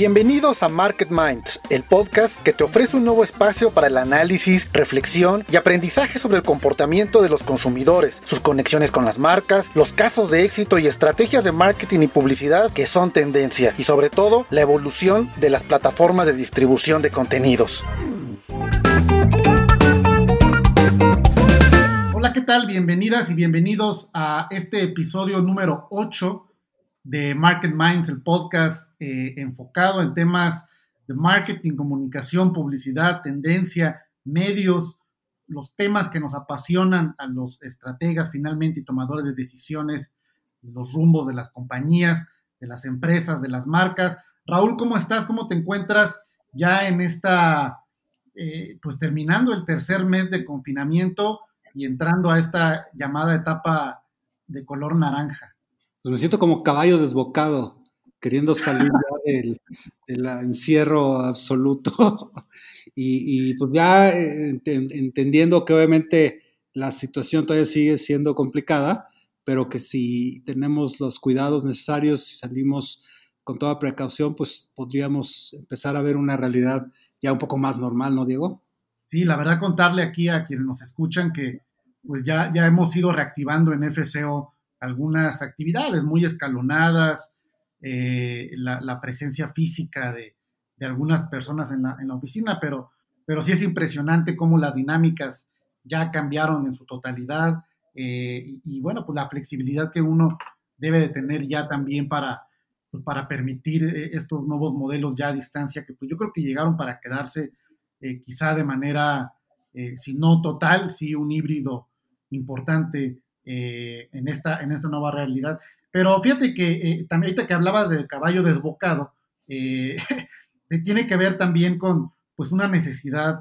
Bienvenidos a Market Minds, el podcast que te ofrece un nuevo espacio para el análisis, reflexión y aprendizaje sobre el comportamiento de los consumidores, sus conexiones con las marcas, los casos de éxito y estrategias de marketing y publicidad que son tendencia y sobre todo la evolución de las plataformas de distribución de contenidos. ¿Qué tal? Bienvenidas y bienvenidos a este episodio número 8 de Market Minds, el podcast eh, enfocado en temas de marketing, comunicación, publicidad, tendencia, medios, los temas que nos apasionan a los estrategas finalmente y tomadores de decisiones, los rumbos de las compañías, de las empresas, de las marcas. Raúl, ¿cómo estás? ¿Cómo te encuentras ya en esta, eh, pues terminando el tercer mes de confinamiento y entrando a esta llamada etapa de color naranja? Pues me siento como caballo desbocado, queriendo salir del, encierro absoluto y, pues ya eh, entendiendo que obviamente la situación todavía sigue siendo complicada, pero que si tenemos los cuidados necesarios y salimos con toda precaución, pues podríamos empezar a ver una realidad ya un poco más normal, ¿no, Diego? Sí, la verdad contarle aquí a quienes nos escuchan que pues ya, ya hemos ido reactivando en FCO algunas actividades muy escalonadas, eh, la, presencia física de, algunas personas en la, oficina, pero, pero sí es impresionante cómo las dinámicas ya cambiaron en su totalidad eh, y, bueno, pues la flexibilidad que uno debe de tener ya también para, pues para permitir eh, estos nuevos modelos ya a distancia que pues yo creo que llegaron para quedarse quizá de manera, si no total, sí un híbrido importante eh, en, esta, en esta nueva realidad. Pero fíjate que eh, también ahorita que hablabas del caballo desbocado, eh, tiene que ver también con pues una necesidad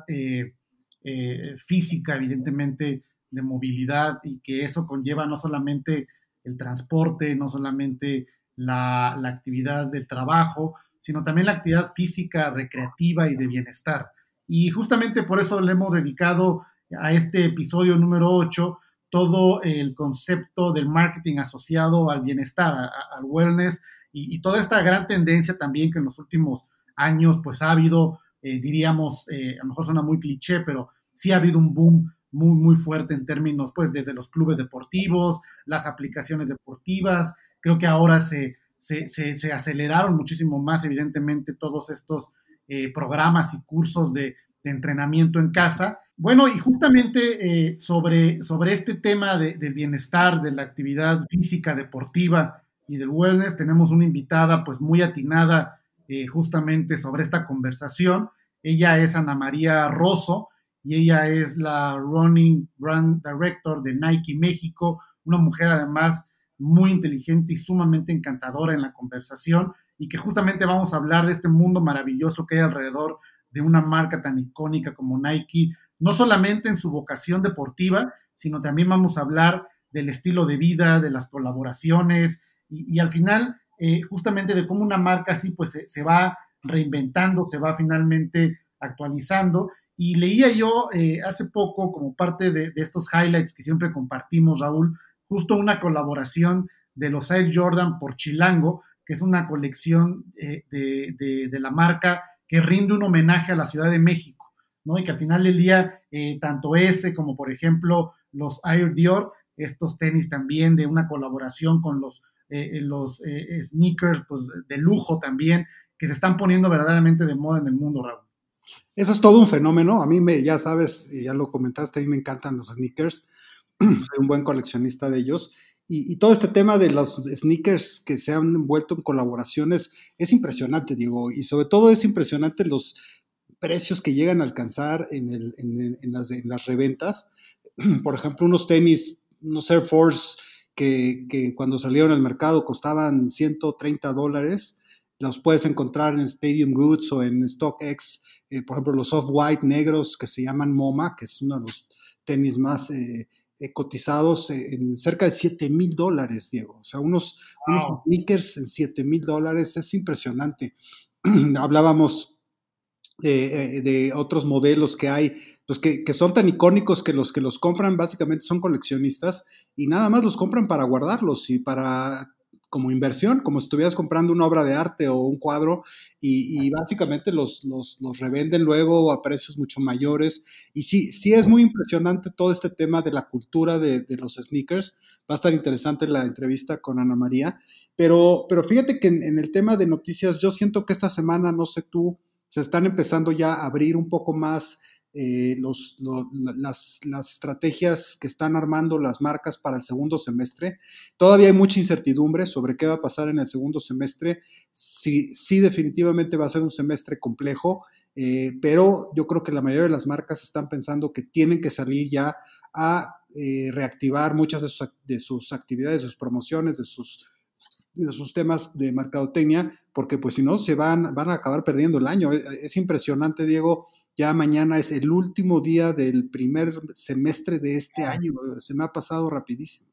física, evidentemente, de movilidad y que eso conlleva no solamente el transporte, no solamente la, la actividad del trabajo, sino también la actividad física, recreativa y de bienestar. Y justamente por eso le hemos dedicado a este episodio número 8 todo el concepto del marketing asociado al bienestar, al wellness y, toda esta gran tendencia también que en los últimos años pues ha habido, eh, diríamos, eh, a lo mejor suena muy cliché, pero sí ha habido un boom muy, muy fuerte en términos, pues desde los clubes deportivos, las aplicaciones deportivas, creo que ahora se, se, aceleraron muchísimo más, evidentemente, todos estos eh, programas y cursos de, entrenamiento en casa bueno, y justamente eh, sobre, sobre este tema de, del bienestar, de la actividad física, deportiva y del wellness, tenemos una invitada pues muy atinada eh, justamente sobre esta conversación. Ella es Ana María Rosso y ella es la Running Brand Director de Nike México, una mujer además muy inteligente y sumamente encantadora en la conversación y que justamente vamos a hablar de este mundo maravilloso que hay alrededor de una marca tan icónica como Nike, no solamente en su vocación deportiva, sino también vamos a hablar del estilo de vida, de las colaboraciones y, al final eh, justamente de cómo una marca así pues se, va reinventando, se va finalmente actualizando. Y leía yo eh, hace poco como parte de, estos highlights que siempre compartimos, Raúl, justo una colaboración de los Air Jordan por Chilango, que es una colección eh, de, de la marca que rinde un homenaje a la Ciudad de México y que al final del día, eh, tanto ese como por ejemplo los Air Dior, estos tenis también de una colaboración con los, eh, los sneakers pues, de lujo también, que se están poniendo verdaderamente de moda en el mundo, Raúl. Eso es todo un fenómeno. A mí, me, ya sabes, ya lo comentaste, a mí me encantan los sneakers. Soy un buen coleccionista de ellos. Y, y, todo este tema de los sneakers que se han envuelto en colaboraciones es impresionante, Diego. Y sobre todo es impresionante los precios que llegan a alcanzar en, el, en, las, en, las, reventas. Por ejemplo, unos tenis, unos Air Force que, que, cuando salieron al mercado costaban 130 dólares, los puedes encontrar en Stadium Goods o en StockX. Eh, por ejemplo, los off-white negros que se llaman MoMA, que es uno de los tenis más eh, eh, cotizados en cerca de 7 mil dólares, Diego. O sea, unos, unos sneakers en 7 mil dólares es impresionante. Hablábamos eh, de otros modelos que hay, pues que, son tan icónicos que los que los compran básicamente son coleccionistas y nada más los compran para guardarlos y para como inversión, como si estuvieras comprando una obra de arte o un cuadro y, básicamente los, los, los, revenden luego a precios mucho mayores. Y sí, sí es muy impresionante todo este tema de la cultura de, de los sneakers. Va a estar interesante la entrevista con Ana María. Pero, pero fíjate que en, en el tema de noticias, yo siento que esta semana, no sé tú, se están empezando ya a abrir un poco más eh, las, estrategias que están armando las marcas para el segundo semestre. Todavía hay mucha incertidumbre sobre qué va a pasar en el segundo semestre. Sí, sí definitivamente va a ser un semestre complejo, eh, pero yo creo que la mayoría de las marcas están pensando que tienen que salir ya a eh, reactivar muchas de sus, de sus, actividades, de sus promociones, de sus de sus temas de mercadotecnia, porque pues si no, se van, van a acabar perdiendo el año. Es impresionante, Diego, ya mañana es el último día del primer semestre de este año. Se me ha pasado rapidísimo.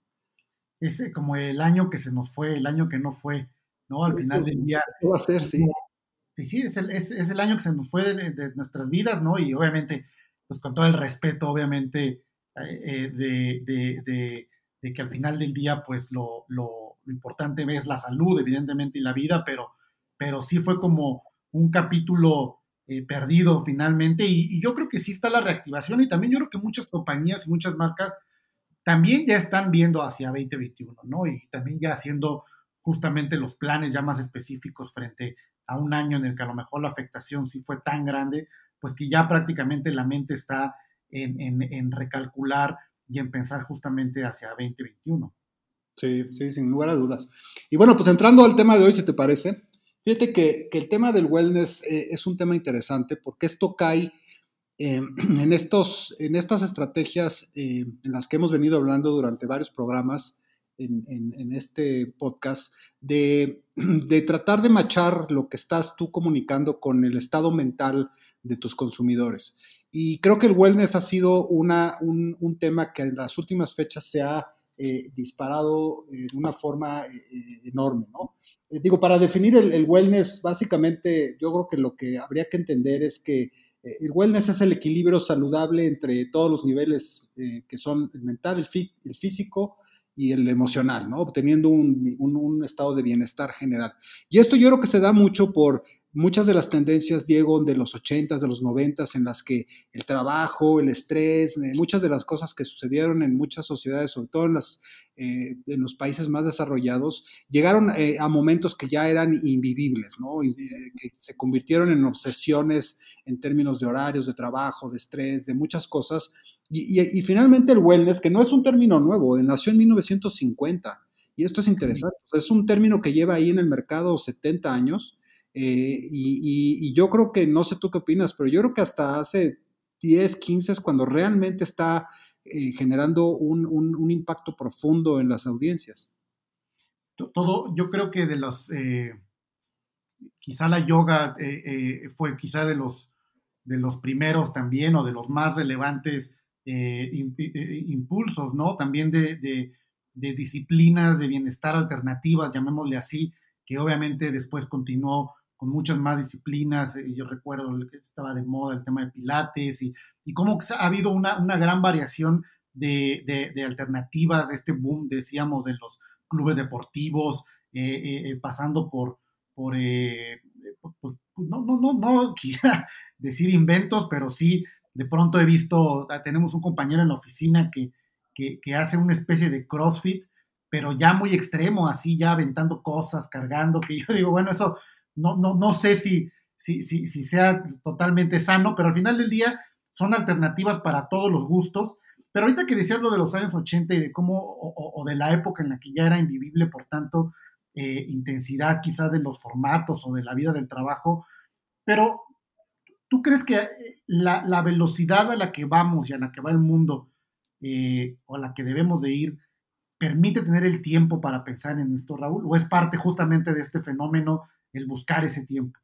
Es eh, como el año que se nos fue, el año que no fue, ¿no? Al final del día. ¿Qué va a ser, sí. Sí, es el, es, el, año que se nos fue de, nuestras vidas, ¿no? Y obviamente, pues con todo el respeto, obviamente, eh, eh, de, de, que al final del día, pues lo, lo, lo, importante es la salud, evidentemente, y la vida, pero, pero sí fue como un capítulo eh, perdido finalmente. Y, yo creo que sí está la reactivación y también yo creo que muchas compañías y muchas marcas también ya están viendo hacia 2021, ¿no? Y también ya haciendo justamente los planes ya más específicos frente a un año en el que a lo mejor la afectación sí fue tan grande, pues que ya prácticamente la mente está en, en, en recalcular y en pensar justamente hacia 2021. Sí, sí, sin lugar a dudas. Y bueno, pues entrando al tema de hoy, si te parece, Fíjate que, el tema del wellness eh, es un tema interesante porque esto cae eh, en, estos, en estas estrategias eh, en las que hemos venido hablando durante varios programas en, este podcast, de, tratar de machar lo que estás tú comunicando con el estado mental de tus consumidores. Y creo que el wellness ha sido una, un, un tema que en las últimas fechas se ha eh, disparado eh, de una forma eh, enorme, ¿no? digo, para definir el, wellness, básicamente yo creo que lo que habría que entender es que el wellness es el equilibrio saludable entre todos los niveles que son el mental, el, físico y el emocional, ¿no? Obteniendo un, estado de bienestar general. Y esto yo creo que se da mucho por muchas de las tendencias, Diego, de los 80s, de los 90s, en las que el trabajo, el estrés, eh, muchas de las cosas que sucedieron en muchas sociedades, sobre todo en, las, eh, en los países más desarrollados, llegaron eh, a momentos que ya eran invivibles, ¿no? Y, que se convirtieron en obsesiones en términos de horarios, de trabajo, de estrés, de muchas cosas. Y, y, y finalmente el wellness, que no es un término nuevo, nació en 1950. Y esto es interesante. Es un término que lleva ahí en el mercado 70 años eh, y, yo creo que, no sé tú qué opinas, pero yo creo que hasta hace 10, 15 es cuando realmente está eh, generando un, impacto profundo en las audiencias. Todo, yo creo que de los, eh, quizá la yoga fue quizá de los, de los primeros también o de los más relevantes impulsos, ¿no? También de, de disciplinas de bienestar alternativas, llamémosle así, que obviamente después continuó con muchas más disciplinas. Eh, yo recuerdo que estaba de moda el tema de pilates y, y cómo ha habido una, una gran variación de, de, alternativas de este boom, decíamos, de los clubes deportivos, eh, eh, pasando por, por, no, no, no, no quisiera decir inventos, pero sí, de pronto he visto, ah, tenemos un compañero en la oficina que, que hace una especie de CrossFit, pero ya muy extremo, así ya aventando cosas, cargando, que yo digo, bueno, eso no, no, no sé si, si, si, sea totalmente sano, pero al final del día son alternativas para todos los gustos. Pero ahorita que decías lo de los años 80 y de cómo, o, de la época en la que ya era invivible, por tanto, eh, intensidad quizá de los formatos o de la vida del trabajo, pero ¿tú crees que eh, la, la velocidad a la que vamos y a la que va el mundo, eh, o a la que debemos de ir, permite tener el tiempo para pensar en esto, Raúl? ¿O es parte justamente de este fenómeno el buscar ese tiempo.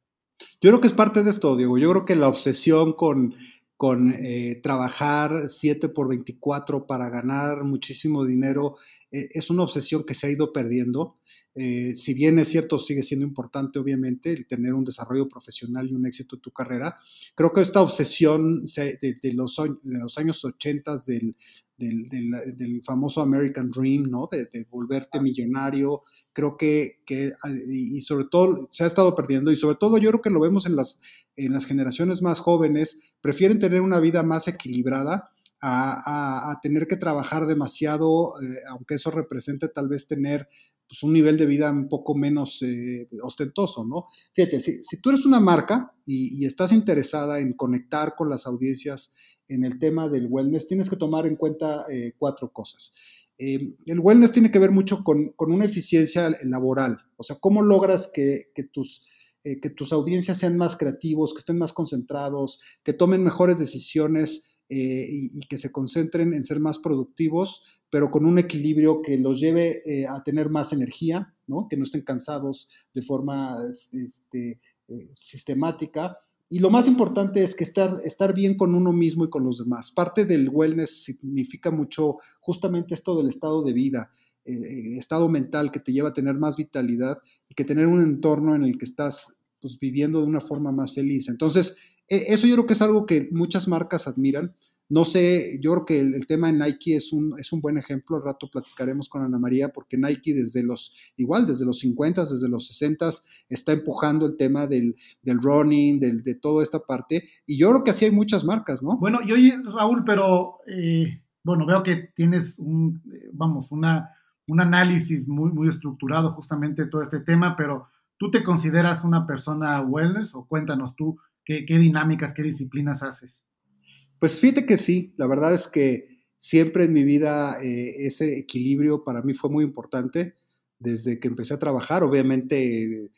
Yo creo que es parte de esto, Diego. Yo creo que la obsesión con, con eh, trabajar 7 por 24 para ganar muchísimo dinero eh, es una obsesión que se ha ido perdiendo. Eh, si bien es cierto, sigue siendo importante, obviamente, el tener un desarrollo profesional y un éxito en tu carrera, creo que esta obsesión de, los, de los, años 80 del, del, famoso American Dream, ¿no? De, volverte millonario. Creo que, que, y sobre todo, se ha estado perdiendo y sobre todo yo creo que lo vemos en las, en las generaciones más jóvenes, prefieren tener una vida más equilibrada a, tener que trabajar demasiado, eh, aunque eso represente tal vez tener pues, un nivel de vida un poco menos eh, ostentoso, ¿no? Fíjate, si, tú eres una marca y, estás interesada en conectar con las audiencias en el tema del wellness, tienes que tomar en cuenta eh, cuatro cosas. el wellness tiene que ver mucho con, una eficiencia laboral, o sea, cómo logras que, tus que tus audiencias sean más creativos, que estén más concentrados, que tomen mejores decisiones eh, y, que se concentren en ser más productivos, pero con un equilibrio que los lleve eh, a tener más energía, ¿no? que no estén cansados de forma este, eh, sistemática. Y lo más importante es que estar, estar bien con uno mismo y con los demás. Parte del wellness significa mucho justamente esto del estado de vida, estado mental que te lleva a tener más vitalidad y que tener un entorno en el que estás pues, viviendo de una forma más feliz. Entonces, eso yo creo que es algo que muchas marcas admiran. No sé, yo creo que el, tema de Nike es un, es un buen ejemplo. Al rato platicaremos con Ana María, porque Nike desde los, igual, desde los 50, desde los 60, está empujando el tema del, del running, del, de toda esta parte. Y yo creo que así hay muchas marcas, ¿no? Bueno, yo, Raúl, pero eh, bueno, veo que tienes un, eh, vamos, una, un análisis muy, muy estructurado justamente de todo este tema, pero ¿tú te consideras una persona wellness o cuéntanos tú ¿Qué, dinámicas, qué disciplinas haces? Pues fíjate que sí, la verdad es que siempre en mi vida eh, ese equilibrio para mí fue muy importante desde que empecé a trabajar. Obviamente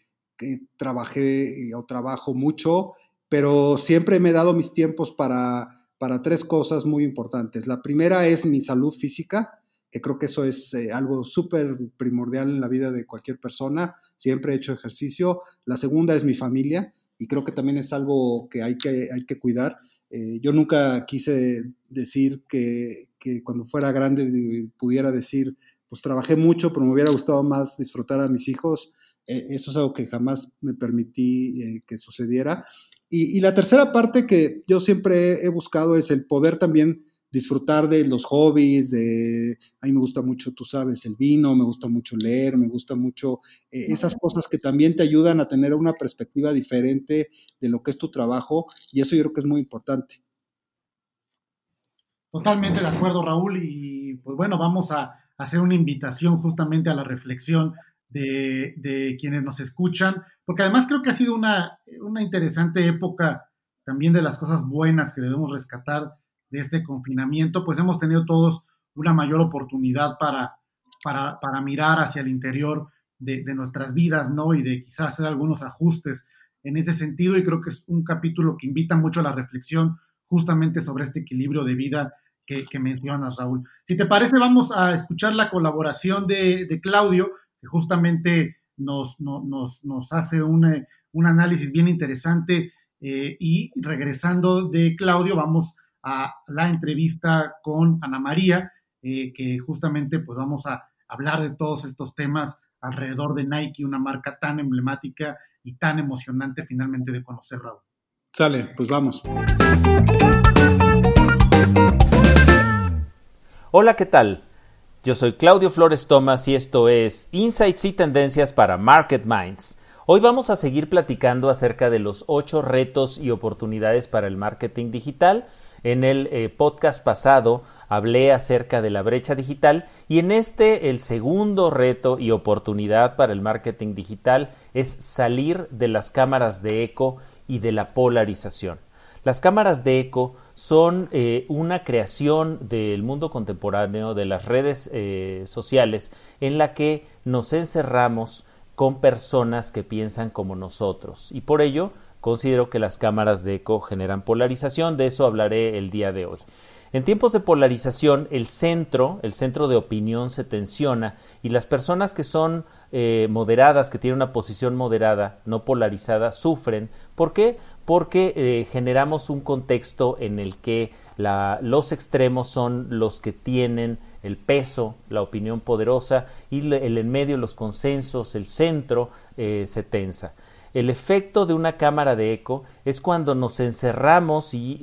eh, trabajé o trabajo mucho, pero siempre me he dado mis tiempos para, para tres cosas muy importantes. La primera es mi salud física, que creo que eso es eh, algo súper primordial en la vida de cualquier persona. Siempre he hecho ejercicio. La segunda es mi familia y creo que también es algo que hay que, hay que cuidar. Eh, yo nunca quise decir que, que, cuando fuera grande pudiera decir, pues trabajé mucho, pero me hubiera gustado más disfrutar a mis hijos. Eh, eso es algo que jamás me permití eh, que sucediera. Y, y, la tercera parte que yo siempre he buscado es el poder también disfrutar de los hobbies, de, a mí me gusta mucho, tú sabes, el vino, me gusta mucho leer, me gusta mucho eh, esas cosas que también te ayudan a tener una perspectiva diferente de lo que es tu trabajo y eso yo creo que es muy importante. Totalmente de acuerdo, Raúl, y pues bueno, vamos a hacer una invitación justamente a la reflexión de, quienes nos escuchan, porque además creo que ha sido una, una interesante época también de las cosas buenas que debemos rescatar de este confinamiento, pues hemos tenido todos una mayor oportunidad para, para, mirar hacia el interior de, nuestras vidas, ¿no? Y de quizás hacer algunos ajustes en ese sentido. Y creo que es un capítulo que invita mucho a la reflexión justamente sobre este equilibrio de vida que, mencionas, Raúl. Si te parece, vamos a escuchar la colaboración de, Claudio, que justamente nos, nos, nos hace un, un, análisis bien interesante. Eh, y regresando de Claudio, vamos a la entrevista con Ana María, eh, que justamente pues vamos a hablar de todos estos temas alrededor de Nike, una marca tan emblemática y tan emocionante finalmente de conocer, Raúl. Sale, pues vamos. Hola, ¿qué tal? Yo soy Claudio Flores Tomás y esto es Insights y Tendencias para Market Minds. Hoy vamos a seguir platicando acerca de los ocho retos y oportunidades para el marketing digital en el eh, podcast pasado hablé acerca de la brecha digital y en este el segundo reto y oportunidad para el marketing digital es salir de las cámaras de eco y de la polarización. Las cámaras de eco son eh, una creación del mundo contemporáneo de las redes eh, sociales en la que nos encerramos con personas que piensan como nosotros y por ello Considero que las cámaras de eco generan polarización, de eso hablaré el día de hoy. En tiempos de polarización, el centro, el centro de opinión se tensiona y las personas que son eh, moderadas, que tienen una posición moderada, no polarizada, sufren. ¿Por qué? Porque eh, generamos un contexto en el que los extremos son los que tienen el peso, la opinión poderosa y el en medio, los consensos, el centro eh, se tensa. El efecto de una cámara de eco es cuando nos encerramos y,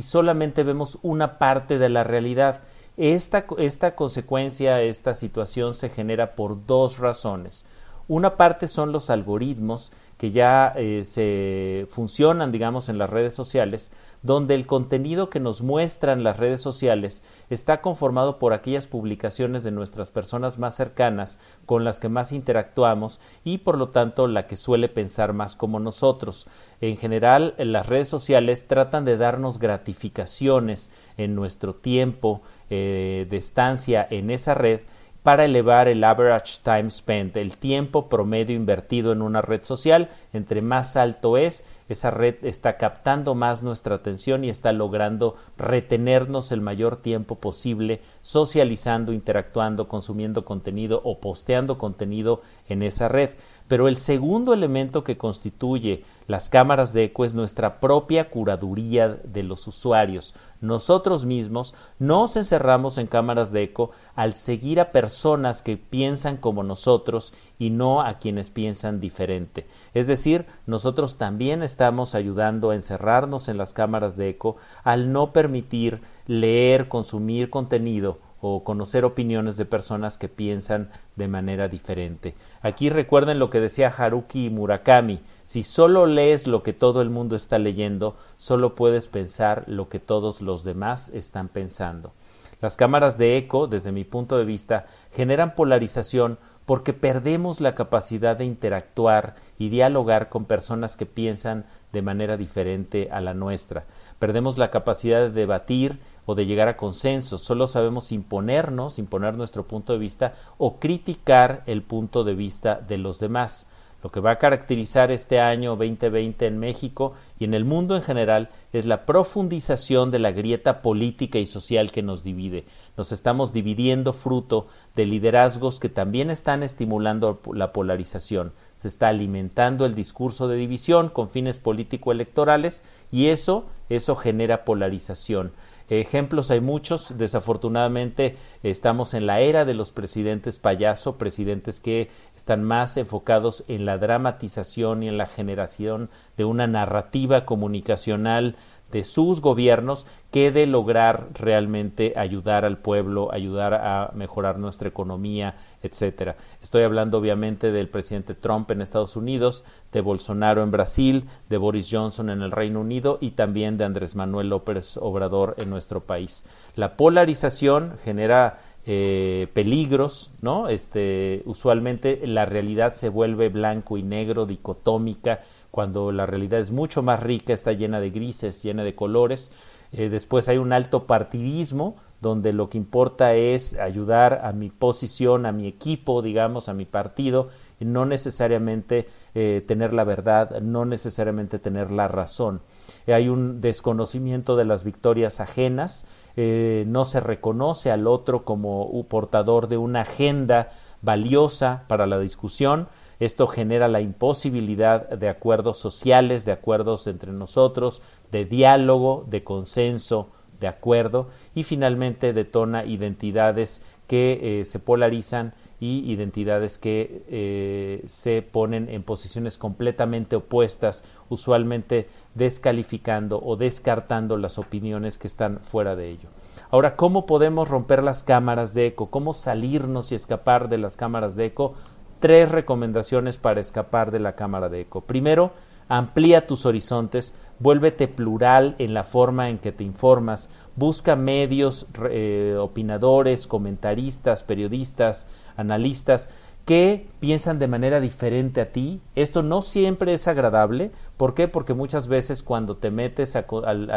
solamente vemos una parte de la realidad Esta, esta consecuencia, esta situación se genera por dos razones. Una parte son los algoritmos que ya eh, se funcionan, digamos, en las redes sociales, donde el contenido que nos muestran las redes sociales está conformado por aquellas publicaciones de nuestras personas más cercanas con las que más interactuamos y por lo tanto la que suele pensar más como nosotros. En general, las redes sociales tratan de darnos gratificaciones en nuestro tiempo eh, de estancia en esa red para elevar el average time spent, el tiempo promedio invertido en una red social. Entre más alto es, esa red está captando más nuestra atención y está logrando retenernos el mayor tiempo posible socializando, interactuando, consumiendo contenido o posteando contenido en esa red. Pero el segundo elemento que constituye las cámaras de eco es nuestra propia curaduría de los usuarios. Nosotros mismos nos encerramos en cámaras de eco al seguir a personas que piensan como nosotros y no a quienes piensan diferente. Es decir, nosotros también estamos ayudando a encerrarnos en las cámaras de eco al no permitir leer, consumir contenido o conocer opiniones de personas que piensan de manera diferente. Aquí recuerden lo que decía Haruki Murakami, si solo lees lo que todo el mundo está leyendo, solo puedes pensar lo que todos los demás están pensando. Las cámaras de eco, desde mi punto de vista, generan polarización porque perdemos la capacidad de interactuar y dialogar con personas que piensan de manera diferente a la nuestra. Perdemos la capacidad de debatir o de llegar a consensos, solo sabemos imponernos, imponer nuestro punto de vista o criticar el punto de vista de los demás. Lo que va a caracterizar este año 2020 en México y en el mundo en general es la profundización de la grieta política y social que nos divide. Nos estamos dividiendo fruto de liderazgos que también están estimulando la polarización. Se está alimentando el discurso de división con fines político-electorales y eso, eso genera polarización. Ejemplos hay muchos. Desafortunadamente estamos en la era de los presidentes payaso, presidentes que están más enfocados en la dramatización y en la generación de una narrativa comunicacional de sus gobiernos que de lograr realmente ayudar al pueblo, ayudar a mejorar nuestra economía, etcétera. Estoy hablando obviamente del presidente Trump en Estados Unidos, de Bolsonaro en Brasil, de Boris Johnson en el Reino Unido y también de Andrés Manuel López Obrador en nuestro país. La polarización genera eh, peligros, ¿no? Este, usualmente la realidad se vuelve blanco y negro, dicotómica, cuando la realidad es mucho más rica, está llena de grises, llena de colores. Eh, después hay un alto partidismo, donde lo que importa es ayudar a mi posición, a mi equipo, digamos, a mi partido, y no necesariamente eh, tener la verdad, no necesariamente tener la razón. hay un desconocimiento de las victorias ajenas, eh, no se reconoce al otro como portador de una agenda valiosa para la discusión, esto genera la imposibilidad de acuerdos sociales, de acuerdos entre nosotros, de diálogo, de consenso, de acuerdo y finalmente detona identidades que eh, se polarizan y identidades que eh, se ponen en posiciones completamente opuestas, usualmente descalificando o descartando las opiniones que están fuera de ello. Ahora, ¿cómo podemos romper las cámaras de eco? ¿Cómo salirnos y escapar de las cámaras de eco? tres recomendaciones para escapar de la cámara de eco. Primero, amplía tus horizontes, vuélvete plural en la forma en que te informas, busca medios, eh, opinadores, comentaristas, periodistas, analistas que piensan de manera diferente a ti. Esto no siempre es agradable. ¿Por qué? Porque muchas veces cuando te metes a,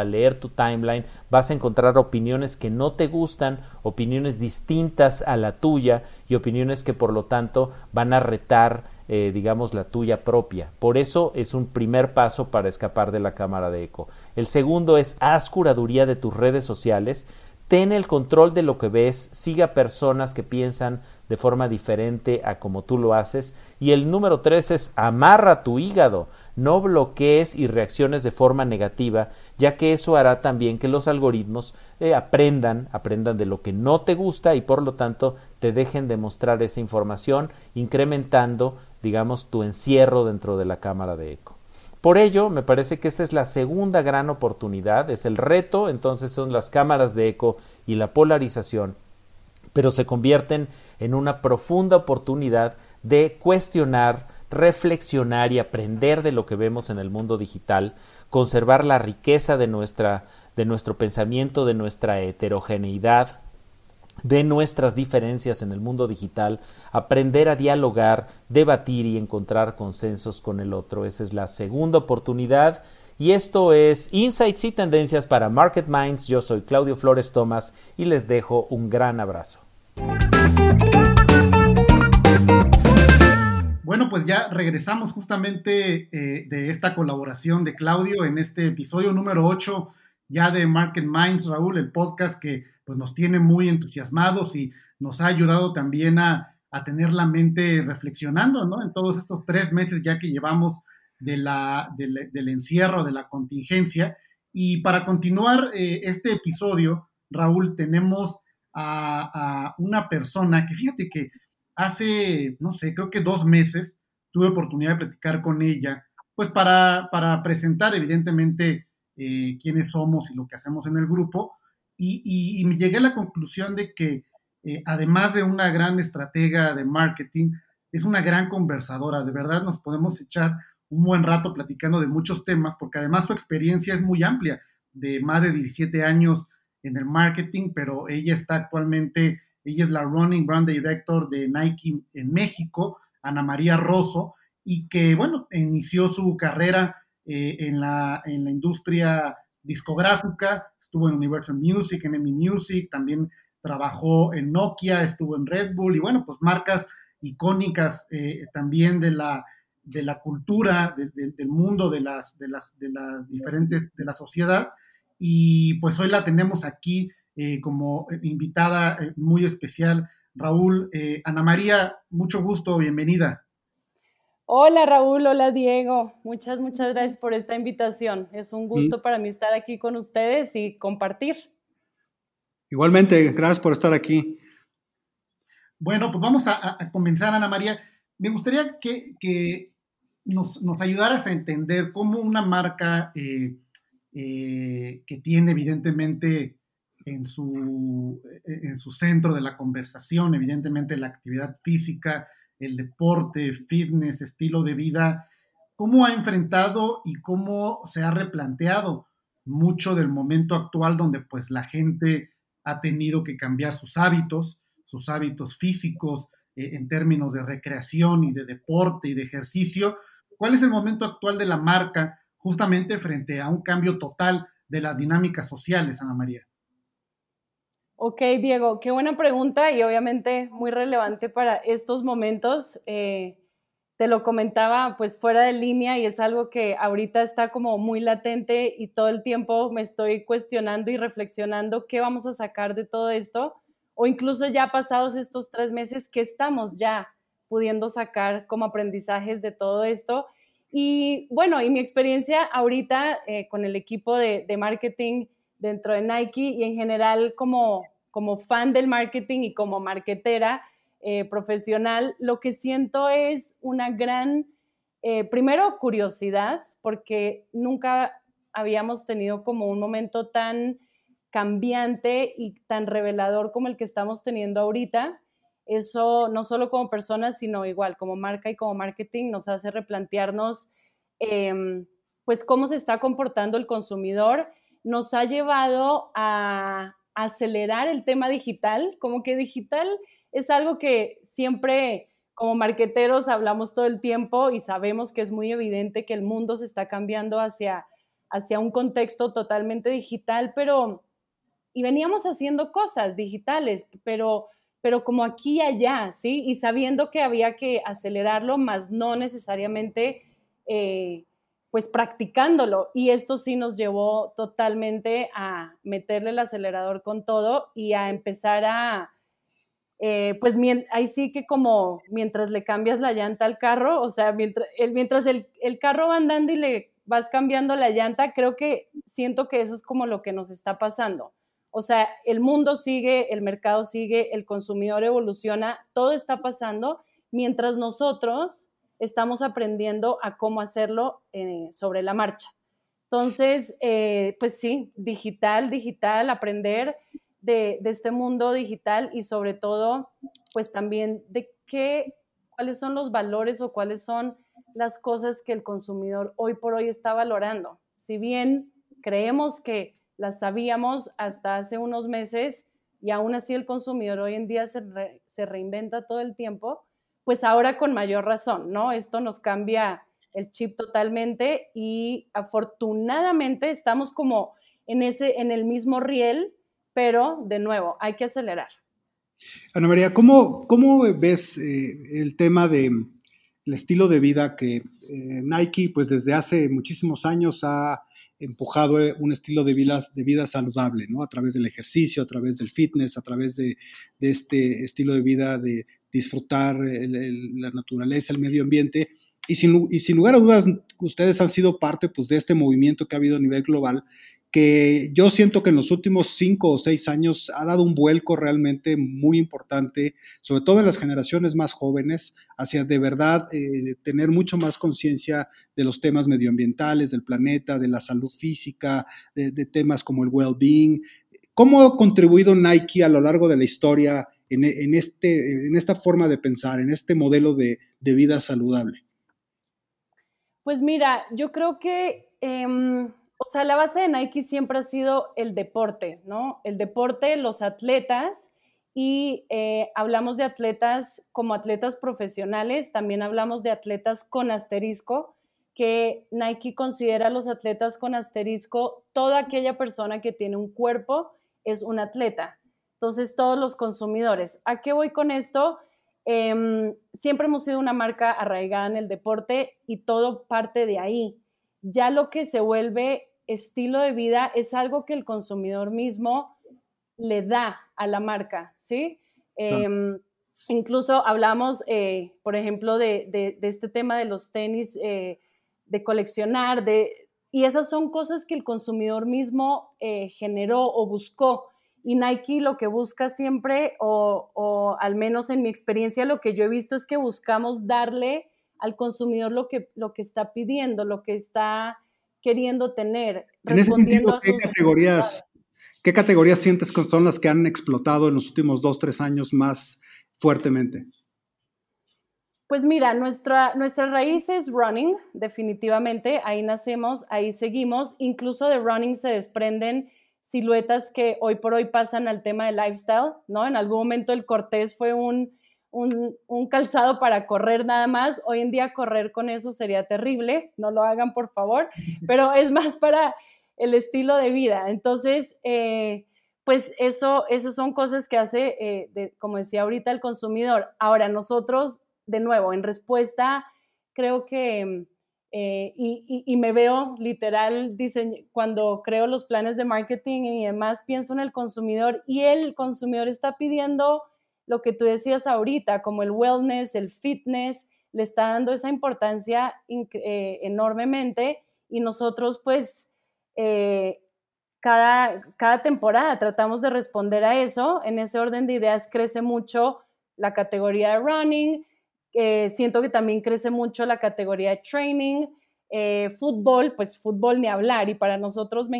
leer tu timeline vas a encontrar opiniones que no te gustan, opiniones distintas a la tuya y opiniones que por lo tanto van a retar, eh, digamos, la tuya propia. Por eso es un primer paso para escapar de la cámara de eco. El segundo es haz curaduría de tus redes sociales ten el control de lo que ves, siga personas que piensan de forma diferente a como tú lo haces. Y el número tres es amarra tu hígado, no bloquees y reacciones de forma negativa, ya que eso hará también que los algoritmos eh, aprendan, aprendan de lo que no te gusta y por lo tanto te dejen de mostrar esa información, incrementando, digamos, tu encierro dentro de la cámara de eco. Por ello, me parece que esta es la segunda gran oportunidad, es el reto, entonces son las cámaras de eco y la polarización, pero se convierten en una profunda oportunidad de cuestionar, reflexionar y aprender de lo que vemos en el mundo digital, conservar la riqueza de nuestra de nuestro pensamiento, de nuestra heterogeneidad, de nuestras diferencias en el mundo digital, aprender a dialogar, debatir y encontrar consensos con el otro. Esa es la segunda oportunidad. Y esto es Insights y Tendencias para Market Minds. Yo soy Claudio Flores Tomás y les dejo un gran abrazo. Bueno, pues ya regresamos justamente eh, de esta colaboración de Claudio en este episodio número 8 ya de Market Minds, Raúl, el podcast que pues, nos tiene muy entusiasmados y nos ha ayudado también a, tener la mente reflexionando, ¿no? En todos estos tres meses ya que llevamos de la, del encierro, de la contingencia. Y para continuar eh, este episodio, Raúl, tenemos a, a, una persona que fíjate que hace, no sé, creo que dos meses tuve oportunidad de platicar con ella, pues para, para presentar evidentemente eh, quiénes somos y lo que hacemos en el grupo. Y, me llegué a la conclusión de que, eh, además de una gran estratega de marketing, es una gran conversadora. De verdad, nos podemos echar un buen rato platicando de muchos temas, porque además su experiencia es muy amplia, de más de 17 años en el marketing, pero ella está actualmente, ella es la Running Brand Director de Nike en México, Ana María Rosso, y que, bueno, inició su carrera eh, en, la, en la industria discográfica, estuvo en Universal Music, en EMI Music, también trabajó en Nokia, estuvo en Red Bull y bueno, pues marcas icónicas eh, también de la, de la cultura, del mundo, de las, de, las, de las diferentes, de la sociedad. Y pues hoy la tenemos aquí eh, como invitada muy especial. Raúl, Ana María, mucho gusto, bienvenida. Hola Raúl, hola Diego. Muchas, muchas gracias por esta invitación. Es un gusto para mí estar aquí con ustedes y compartir. Igualmente, gracias por estar aquí. Bueno, pues vamos a, comenzar, Ana María. Me gustaría que, nos, ayudaras a entender cómo una marca eh, eh, que tiene evidentemente en su, en su centro de la conversación, evidentemente la actividad física, el deporte, fitness, estilo de vida, cómo ha enfrentado y cómo se ha replanteado mucho del momento actual donde pues la gente ha tenido que cambiar sus hábitos, sus hábitos físicos eh, en términos de recreación y de deporte y de ejercicio. ¿Cuál es el momento actual de la marca justamente frente a un cambio total de las dinámicas sociales, Ana María? Ok, Diego, qué buena pregunta y obviamente muy relevante para estos momentos. Eh, te lo comentaba pues fuera de línea y es algo que ahorita está como muy latente y todo el tiempo me estoy cuestionando y reflexionando qué vamos a sacar de todo esto o incluso ya pasados estos tres meses, qué estamos ya pudiendo sacar como aprendizajes de todo esto. Y bueno, y mi experiencia ahorita eh, con el equipo de, de marketing dentro de Nike y en general como, como fan del marketing y como marketera eh, profesional, lo que siento es una gran, eh, primero, curiosidad, porque nunca habíamos tenido como un momento tan cambiante y tan revelador como el que estamos teniendo ahorita. Eso no solo como personas, sino igual como marca y como marketing nos hace replantearnos em, pues cómo se está comportando el consumidor nos ha llevado a acelerar el tema digital, como que digital es algo que siempre como marqueteros hablamos todo el tiempo y sabemos que es muy evidente que el mundo se está cambiando hacia, hacia un contexto totalmente digital, pero y veníamos haciendo cosas digitales, pero pero como aquí y allá, ¿sí? Y sabiendo que había que acelerarlo, más no necesariamente eh, pues practicándolo. Y esto sí nos llevó totalmente a meterle el acelerador con todo y a empezar a, eh, pues ahí sí que como mientras le cambias la llanta al carro, o sea, mientras, el, mientras el, el carro va andando y le vas cambiando la llanta, creo que siento que eso es como lo que nos está pasando. O sea, el mundo sigue, el mercado sigue, el consumidor evoluciona, todo está pasando, mientras nosotros estamos aprendiendo a cómo hacerlo eh, sobre la marcha. Entonces, eh, pues sí, digital, digital, aprender de, este mundo digital y sobre todo, pues también de qué, cuáles son los valores o cuáles son las cosas que el consumidor hoy por hoy está valorando. Si bien creemos que las sabíamos hasta hace unos meses y aún así el consumidor hoy en día se reinventa todo el tiempo, pues ahora con mayor razón, ¿no? Esto nos cambia el chip totalmente y afortunadamente estamos como en, ese, en el mismo riel, pero de nuevo, hay que acelerar. Ana María, ¿cómo, cómo ves eh, el tema de el estilo de vida que eh, Nike, pues desde hace muchísimos años ha empujado eh, un estilo de vida, saludable, ¿no? A través del ejercicio, a través del fitness, a través de, de este estilo de vida de disfrutar la naturaleza, el medio ambiente. Y sin, y sin, lugar a dudas, ustedes han sido parte pues, de este movimiento que ha habido a nivel global que yo siento que en los últimos cinco o seis años ha dado un vuelco realmente muy importante, sobre todo en las generaciones más jóvenes, hacia de verdad eh, tener mucho más conciencia de los temas medioambientales, del planeta, de la salud física, de, temas como el well-being. ¿Cómo ha contribuido Nike a lo largo de la historia en, este, en esta forma de pensar, en este modelo de, vida saludable? Pues mira, yo creo que... Em, o sea, la base de Nike siempre ha sido el deporte, ¿no? El deporte, los atletas, y eh, hablamos de atletas como atletas profesionales, también hablamos de atletas con asterisco, que Nike considera a los atletas con asterisco, toda aquella persona que tiene un cuerpo es un atleta. Entonces, todos los consumidores. ¿A qué voy con esto? Em, siempre hemos sido una marca arraigada en el deporte y todo parte de ahí ya lo que se vuelve estilo de vida es algo que el consumidor mismo le da a la marca, ¿sí? Em, incluso hablamos, eh, por ejemplo, de, este tema de los tenis, eh, de coleccionar, de, y esas son cosas que el consumidor mismo eh, generó o buscó. Y Nike lo que busca siempre, o, o, al menos en mi experiencia, lo que yo he visto es que buscamos darle al consumidor lo que, lo que está pidiendo, lo que está queriendo tener. En ese sentido, ¿qué categorías, ¿qué categorías sientes que son las que han explotado en los últimos dos, tres años más fuertemente? Pues mira, nuestra, nuestra raíz es running, definitivamente, ahí nacemos, ahí seguimos, incluso de running se desprenden siluetas que hoy por hoy pasan al tema de lifestyle, ¿no? En algún momento el Cortés fue un, un, calzado para correr nada más. Hoy en día correr con eso sería terrible, no lo hagan por favor, pero es más para el estilo de vida. Entonces, eh, pues eso, esas son cosas que hace, eh, como decía ahorita, el consumidor. Ahora, nosotros, de nuevo, en respuesta, creo que, eh, y, y, me veo literal, cuando creo los planes de marketing y demás, pienso en el consumidor y el consumidor está pidiendo lo que tú decías ahorita, como el wellness, el fitness, le está dando esa importancia eh, enormemente y nosotros pues eh, cada, cada temporada tratamos de responder a eso. En ese orden de ideas crece mucho la categoría de running, eh, siento que también crece mucho la categoría de training, fútbol, pues fútbol ni hablar y para nosotros,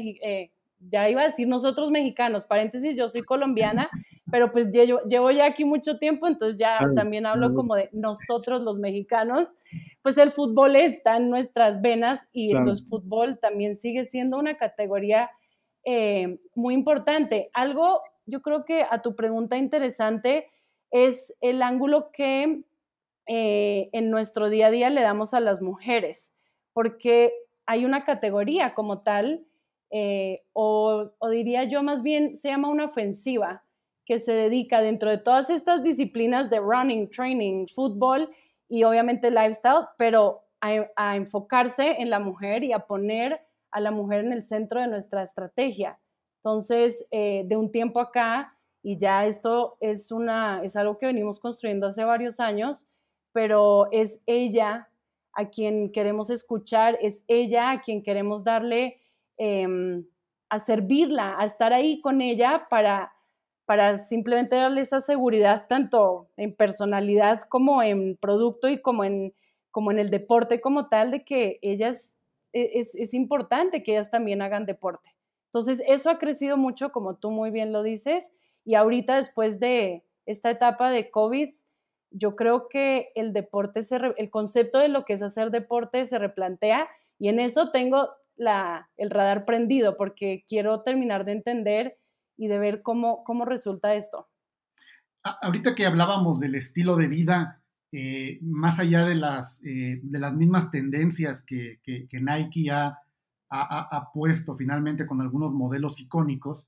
ya iba a decir nosotros mexicanos, paréntesis, yo soy colombiana, pero pues llevo, llevo ya aquí mucho tiempo, entonces ya también hablo como de nosotros los mexicanos, pues el fútbol está en nuestras venas y el entonces fútbol también sigue siendo una categoría eh, muy importante. Algo, yo creo que a tu pregunta interesante es el ángulo que eh, en nuestro día a día le damos a las mujeres, porque hay una categoría como tal eh, o, diría yo más bien, se llama una ofensiva, que se dedica dentro de todas estas disciplinas de running, training, fútbol y obviamente lifestyle, pero a, enfocarse en la mujer y a poner a la mujer en el centro de nuestra estrategia. Entonces, eh, de un tiempo acá, y ya esto es, una, es algo que venimos construyendo hace varios años, pero es ella a quien queremos escuchar, es ella a quien queremos darle Em, a servirla, a estar ahí con ella para, para simplemente darle esa seguridad tanto en personalidad como en producto y como en, como en el deporte como tal, de que ellas, e, es, es importante que ellas también hagan deporte. Entonces, eso ha crecido mucho, como tú muy bien lo dices, y ahorita después de esta etapa de COVID, yo creo que el deporte, se el concepto de lo que es hacer deporte se replantea y en eso tengo la, el radar prendido porque quiero terminar de entender y de ver cómo, cómo resulta esto. Ahorita que hablábamos del estilo de vida, eh, más allá de las, eh, de las mismas tendencias que, que, Nike ha, ha, puesto finalmente con algunos modelos icónicos,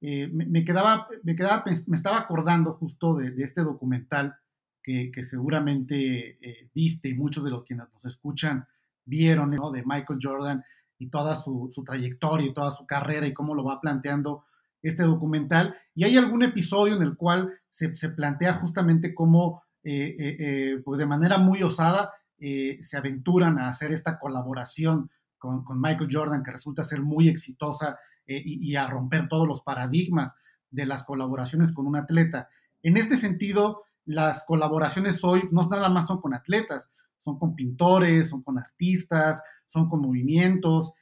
eh, me, quedaba, me, quedaba, me estaba acordando justo de, de este documental que, que seguramente viste y muchos de los que nos escuchan vieron, ¿no? de Michael Jordan y toda su, su, trayectoria y toda su carrera y cómo lo va planteando este documental. Y hay algún episodio en el cual se, se plantea justamente cómo, eh, eh, eh, pues de manera muy osada, se aventuran a hacer esta colaboración con, con Michael Jordan, que resulta ser muy exitosa y, a romper todos los paradigmas de las colaboraciones con un atleta. En este sentido, las colaboraciones hoy no nada más son con atletas, son con pintores, son con artistas, son con movimientos.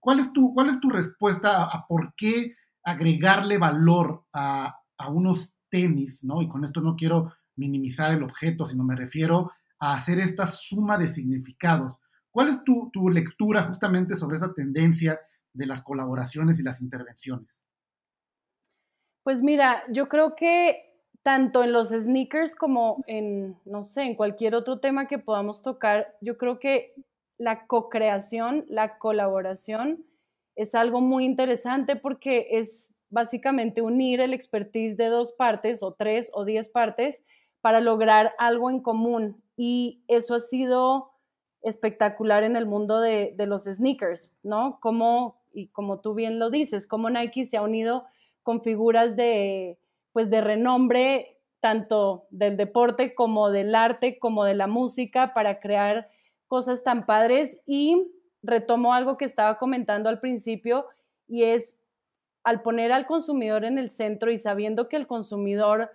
¿Cuál es tu, cuál es tu respuesta a, por qué agregarle valor a, unos tenis, ¿no? Y con esto no quiero minimizar el objeto, sino me refiero a hacer esta suma de significados. ¿Cuál es tu, tu lectura justamente sobre esa tendencia de las colaboraciones y las intervenciones? Pues mira, yo creo que tanto en los sneakers como en, no sé, en cualquier otro tema que podamos tocar, yo creo que la co-creación, la colaboración, es algo muy interesante porque es básicamente unir el expertise de dos partes o tres o diez partes para lograr algo en común. Y eso ha sido espectacular en el mundo de, los sneakers, ¿no? Como, y como tú bien lo dices, como Nike se ha unido con figuras de, pues de renombre, tanto del deporte como del arte, como de la música, para crear cosas tan padres y retomo algo que estaba comentando al principio y es al poner al consumidor en el centro y sabiendo que el consumidor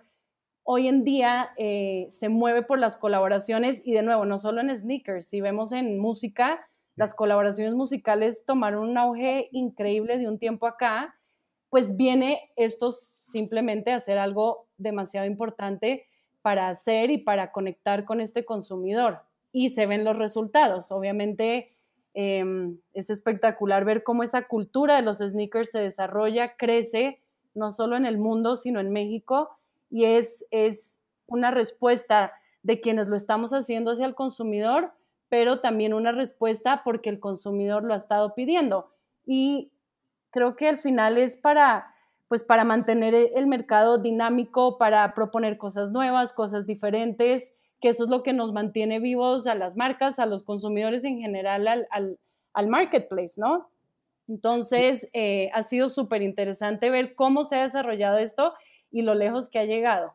hoy en día eh, se mueve por las colaboraciones y de nuevo, no solo en sneakers, si vemos en música, las colaboraciones musicales tomaron un auge increíble de un tiempo acá, pues viene esto simplemente a ser algo demasiado importante para hacer y para conectar con este consumidor y se ven los resultados. Obviamente em, es espectacular ver cómo esa cultura de los sneakers se desarrolla, crece, no solo en el mundo, sino en México, y es, es una respuesta de quienes lo estamos haciendo hacia el consumidor, pero también una respuesta porque el consumidor lo ha estado pidiendo. Y creo que al final es para, pues para mantener el mercado dinámico, para proponer cosas nuevas, cosas diferentes, que eso es lo que nos mantiene vivos a las marcas, a los consumidores en general, al, marketplace, ¿no? Entonces, eh, ha sido súper interesante ver cómo se ha desarrollado esto y lo lejos que ha llegado.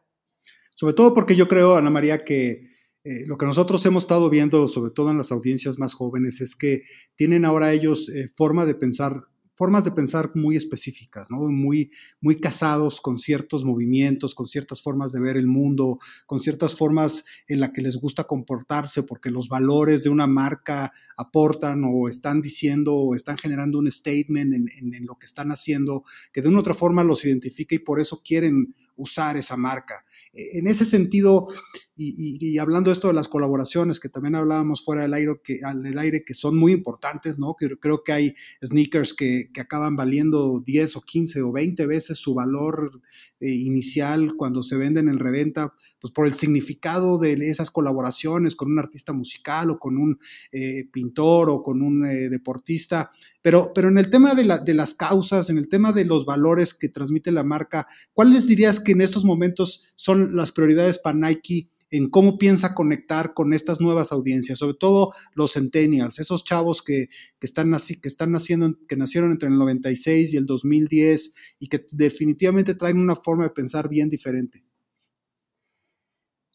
Sobre todo porque yo creo, Ana María, que eh, lo que nosotros hemos estado viendo, sobre todo en las audiencias más jóvenes, es que tienen ahora ellos eh, forma de pensar formas de pensar muy específicas, ¿no? Muy, muy casados con ciertos movimientos, con ciertas formas de ver el mundo, con ciertas formas en las que les gusta comportarse, porque los valores de una marca aportan o están diciendo o están generando un statement en, lo que están haciendo, que de una u otra forma los identifica y por eso quieren usar esa marca. E, en ese sentido, y, hablando esto de las colaboraciones, que también hablábamos fuera del aire, que, del aire, que son muy importantes, ¿no? Creo que hay sneakers que, que acaban valiendo 10 o 15 o 20 veces su valor eh, inicial cuando se venden en reventa, pues por el significado de esas colaboraciones con un artista musical o con un eh, pintor o con un eh, deportista. Pero, pero en el tema de, de las causas, en el tema de los valores que transmite la marca, ¿cuáles dirías que en estos momentos son las prioridades para Nike? En cómo piensa conectar con estas nuevas audiencias, sobre todo los centennials, esos chavos que, están, que están naciendo, que nacieron entre el 96 y el 2010 y que definitivamente traen una forma de pensar bien diferente.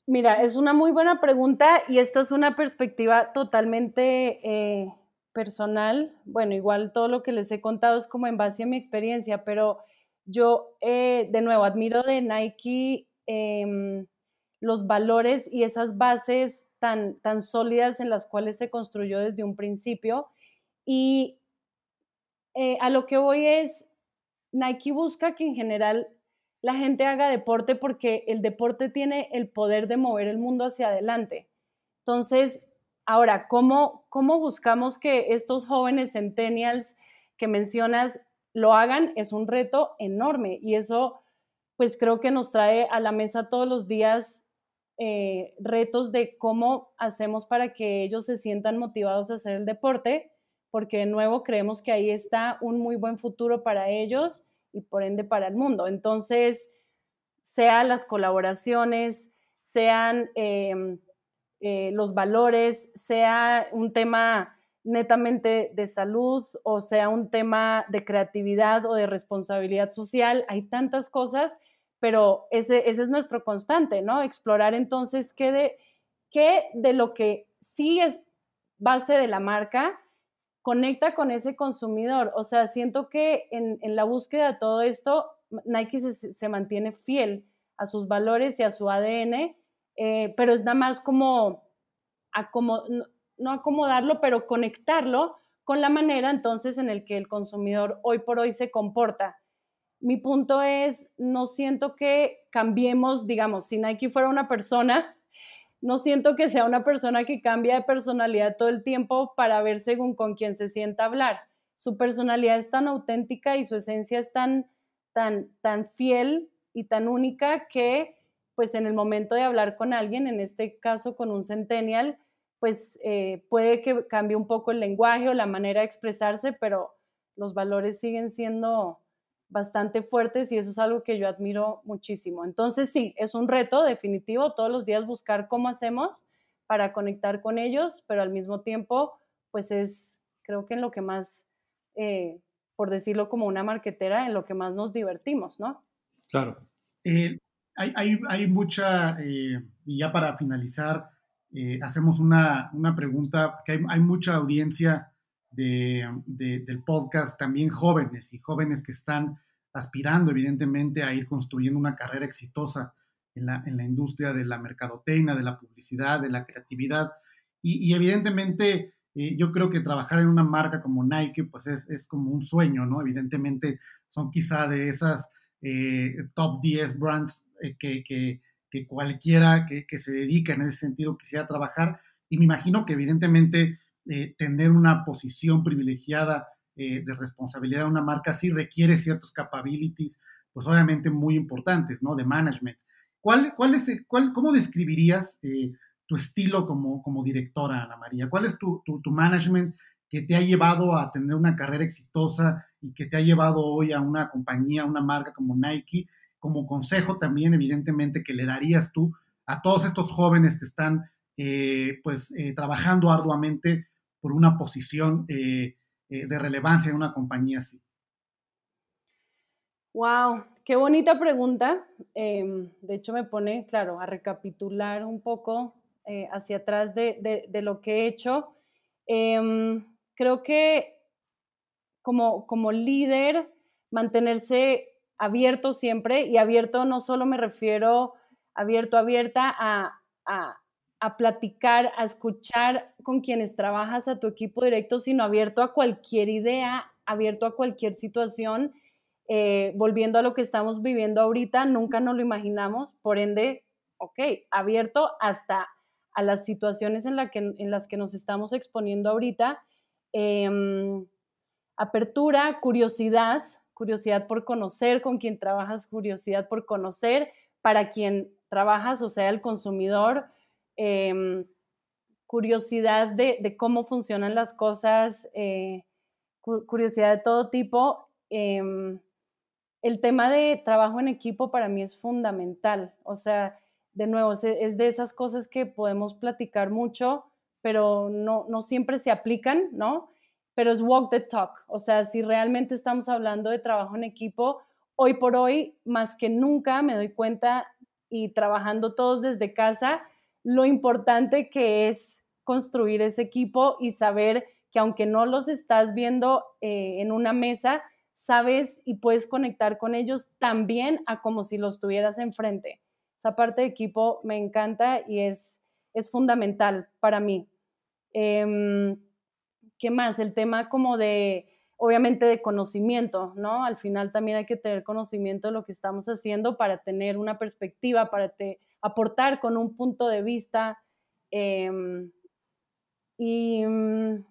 Mira, es una muy buena pregunta y esta es una perspectiva totalmente eh, personal. Bueno, igual todo lo que les he contado es como en base a mi experiencia, pero yo eh, de nuevo admiro de Nike. Em, los valores y esas bases tan, tan sólidas en las cuales se construyó desde un principio. Y eh, a lo que voy es, Nike busca que en general la gente haga deporte porque el deporte tiene el poder de mover el mundo hacia adelante. Entonces, ahora, ¿cómo, cómo buscamos que estos jóvenes centennials que mencionas lo hagan? Es un reto enorme y eso, pues creo que nos trae a la mesa todos los días eh, retos de cómo hacemos para que ellos se sientan motivados a hacer el deporte, porque de nuevo creemos que ahí está un muy buen futuro para ellos y por ende para el mundo. Entonces, sean las colaboraciones, sean em, eh, los valores, sea un tema netamente de salud o sea un tema de creatividad o de responsabilidad social, hay tantas cosas, pero ese, ese es nuestro constante, ¿no? Explorar entonces qué de, qué de lo que sí es base de la marca conecta con ese consumidor. O sea, siento que en, la búsqueda de todo esto, Nike se, mantiene fiel a sus valores y a su ADN, eh, pero es nada más como, no, acomodarlo, pero conectarlo con la manera entonces en el que el consumidor hoy por hoy se comporta. Mi punto es, no siento que cambiemos, digamos, si Nike fuera una persona, no siento que sea una persona que cambia de personalidad todo el tiempo para ver según con quién se sienta hablar. Su personalidad es tan auténtica y su esencia es tan, tan, tan fiel y tan única que, pues en el momento de hablar con alguien, en este caso con un centennial, pues eh, puede que cambie un poco el lenguaje o la manera de expresarse, pero los valores siguen siendo bastante fuertes y eso es algo que yo admiro muchísimo. Entonces sí, es un reto definitivo todos los días buscar cómo hacemos para conectar con ellos, pero al mismo tiempo, pues es, creo que en lo que más, eh, por decirlo como una marquetera, en lo que más nos divertimos, ¿no? Claro. Eh, hay, mucha, eh, y ya para finalizar, hacemos una, pregunta, que hay mucha audiencia del podcast, también jóvenes y jóvenes que están aspirando evidentemente a ir construyendo una carrera exitosa en la, en la industria de la mercadotecnia, de la publicidad, de la creatividad. Y, evidentemente eh, yo creo que trabajar en una marca como Nike pues es, es como un sueño, ¿no? Evidentemente son quizá de esas eh, top 10 brands eh, que, que, que, cualquiera que, que se dedica en ese sentido quisiera trabajar. Y me imagino que evidentemente eh, tener una posición privilegiada eh, de responsabilidad de una marca sí requiere ciertos capabilities, pues obviamente muy importantes, ¿no? De management. ¿Cuál, cuál es, cuál, ¿Cómo describirías eh, tu estilo como, como directora, Ana María? ¿Cuál es tu, tu, tu, management que te ha llevado a tener una carrera exitosa y que te ha llevado hoy a una compañía, una marca como Nike? Como consejo también, evidentemente, que le darías tú a todos estos jóvenes que están pues trabajando arduamente por una posición eh, eh, de relevancia en una compañía así? Wow, qué bonita pregunta. Em, de hecho, me pone, claro, a recapitular un poco eh, hacia atrás de, lo que he hecho. Em, creo que como, líder, mantenerse abierto siempre, y abierto no solo me refiero abierto, abierta a, a platicar, a escuchar con quienes trabajas, a tu equipo directo, sino abierto a cualquier idea, abierto a cualquier situación. Eh, volviendo a lo que estamos viviendo ahorita, nunca nos lo imaginamos, por ende, ok, abierto hasta a las situaciones en, la que, en las que nos estamos exponiendo ahorita. Em, apertura, curiosidad, curiosidad por conocer con quien trabajas, curiosidad por conocer para quien trabajas, o sea, el consumidor, Em, curiosidad de, cómo funcionan las cosas, eh, curiosidad de todo tipo. Em, el tema de trabajo en equipo para mí es fundamental. O sea, de nuevo, es, de esas cosas que podemos platicar mucho, pero no, no siempre se aplican, ¿no? Pero es walk the talk. O sea, si realmente estamos hablando de trabajo en equipo, hoy por hoy, más que nunca, me doy cuenta y trabajando todos desde casa, lo importante que es construir ese equipo y saber que aunque no los estás viendo eh, en una mesa, sabes y puedes conectar con ellos también a como si los tuvieras enfrente. Esa parte de equipo me encanta y es, es fundamental para mí. Em, ¿Qué más? El tema como de, obviamente, de conocimiento, ¿no? Al final también hay que tener conocimiento de lo que estamos haciendo para tener una perspectiva, para aportar con un punto de vista. Em, y, mm,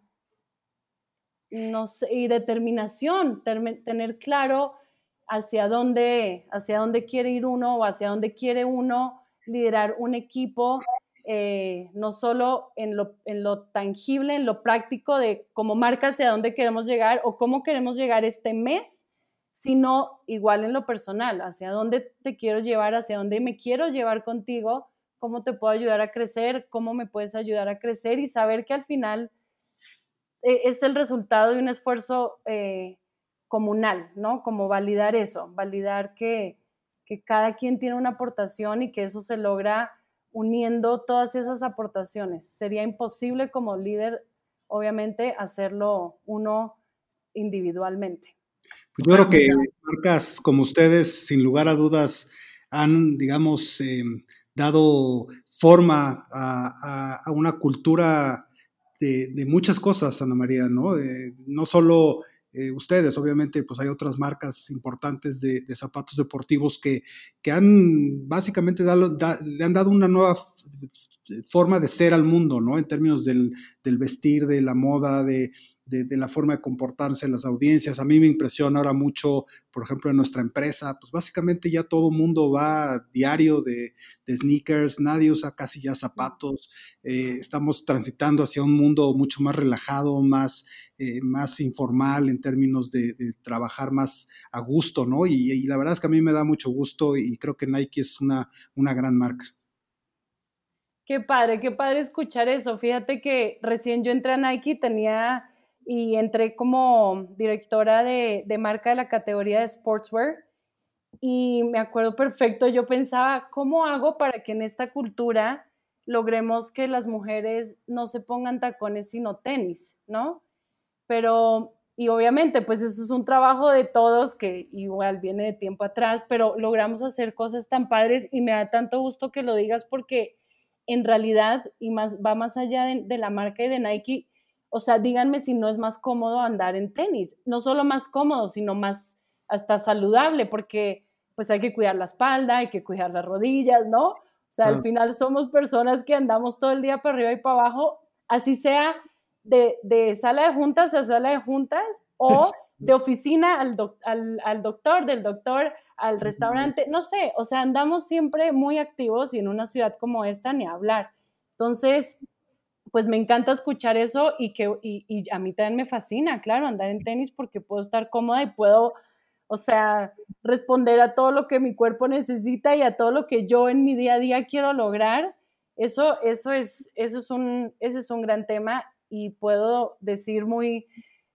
no sé, y determinación, tener claro hacia dónde, hacia dónde quiere ir uno o hacia dónde quiere uno liderar un equipo, eh, no solo en lo, en lo, tangible, en lo práctico de cómo marca hacia dónde queremos llegar o cómo queremos llegar este mes, sino igual en lo personal, hacia dónde te quiero llevar, hacia dónde me quiero llevar contigo, cómo te puedo ayudar a crecer, cómo me puedes ayudar a crecer y saber que al final eh, es el resultado de un esfuerzo eh, comunal, ¿no? Como validar eso, validar que, que cada quien tiene una aportación y que eso se logra uniendo todas esas aportaciones. Sería imposible como líder, obviamente, hacerlo uno individualmente. Pues yo creo que marcas como ustedes, sin lugar a dudas, han, digamos, em, dado forma a, una cultura de, muchas cosas, Ana María, ¿no? no solo eh, ustedes, obviamente, pues hay otras marcas importantes de, zapatos deportivos que, que han básicamente le han dado una nueva forma de ser al mundo, ¿no? En términos del, del vestir, de la moda, de, de, la forma de comportarse las audiencias. A mí me impresiona ahora mucho, por ejemplo, en nuestra empresa, pues básicamente ya todo mundo va diario de, sneakers, nadie usa casi ya zapatos, eh, estamos transitando hacia un mundo mucho más relajado, más, eh, más informal en términos de, trabajar más a gusto, ¿no? Y, la verdad es que a mí me da mucho gusto y creo que Nike es una, una gran marca. Qué padre, qué padre escuchar eso. Fíjate que recién yo entré a Nike tenía y entré como directora de, marca de la categoría de sportswear y me acuerdo perfecto, yo pensaba, ¿cómo hago para que en esta cultura logremos que las mujeres no se pongan tacones sino tenis, ¿no? Pero, y obviamente, pues eso es un trabajo de todos que igual viene de tiempo atrás, pero logramos hacer cosas tan padres y me da tanto gusto que lo digas porque en realidad, y más, va más allá de, de la marca y de Nike, o sea, díganme si no es más cómodo andar en tenis. No solo más cómodo, sino más hasta saludable, porque pues hay que cuidar la espalda, hay que cuidar las rodillas, ¿no? O sea, al final somos personas que andamos todo el día para arriba y para abajo, así sea de, sala de juntas a sala de juntas o de oficina al, al, al, doctor, del doctor al restaurante, no sé, o sea, andamos siempre muy activos y en una ciudad como esta ni hablar. Entonces, pues me encanta escuchar eso y que y, a mí también me fascina, claro, andar en tenis porque puedo estar cómoda y puedo, o sea, responder a todo lo que mi cuerpo necesita y a todo lo que yo en mi día a día quiero lograr. Eso, eso es, eso es un, ese es un gran tema y puedo decir muy,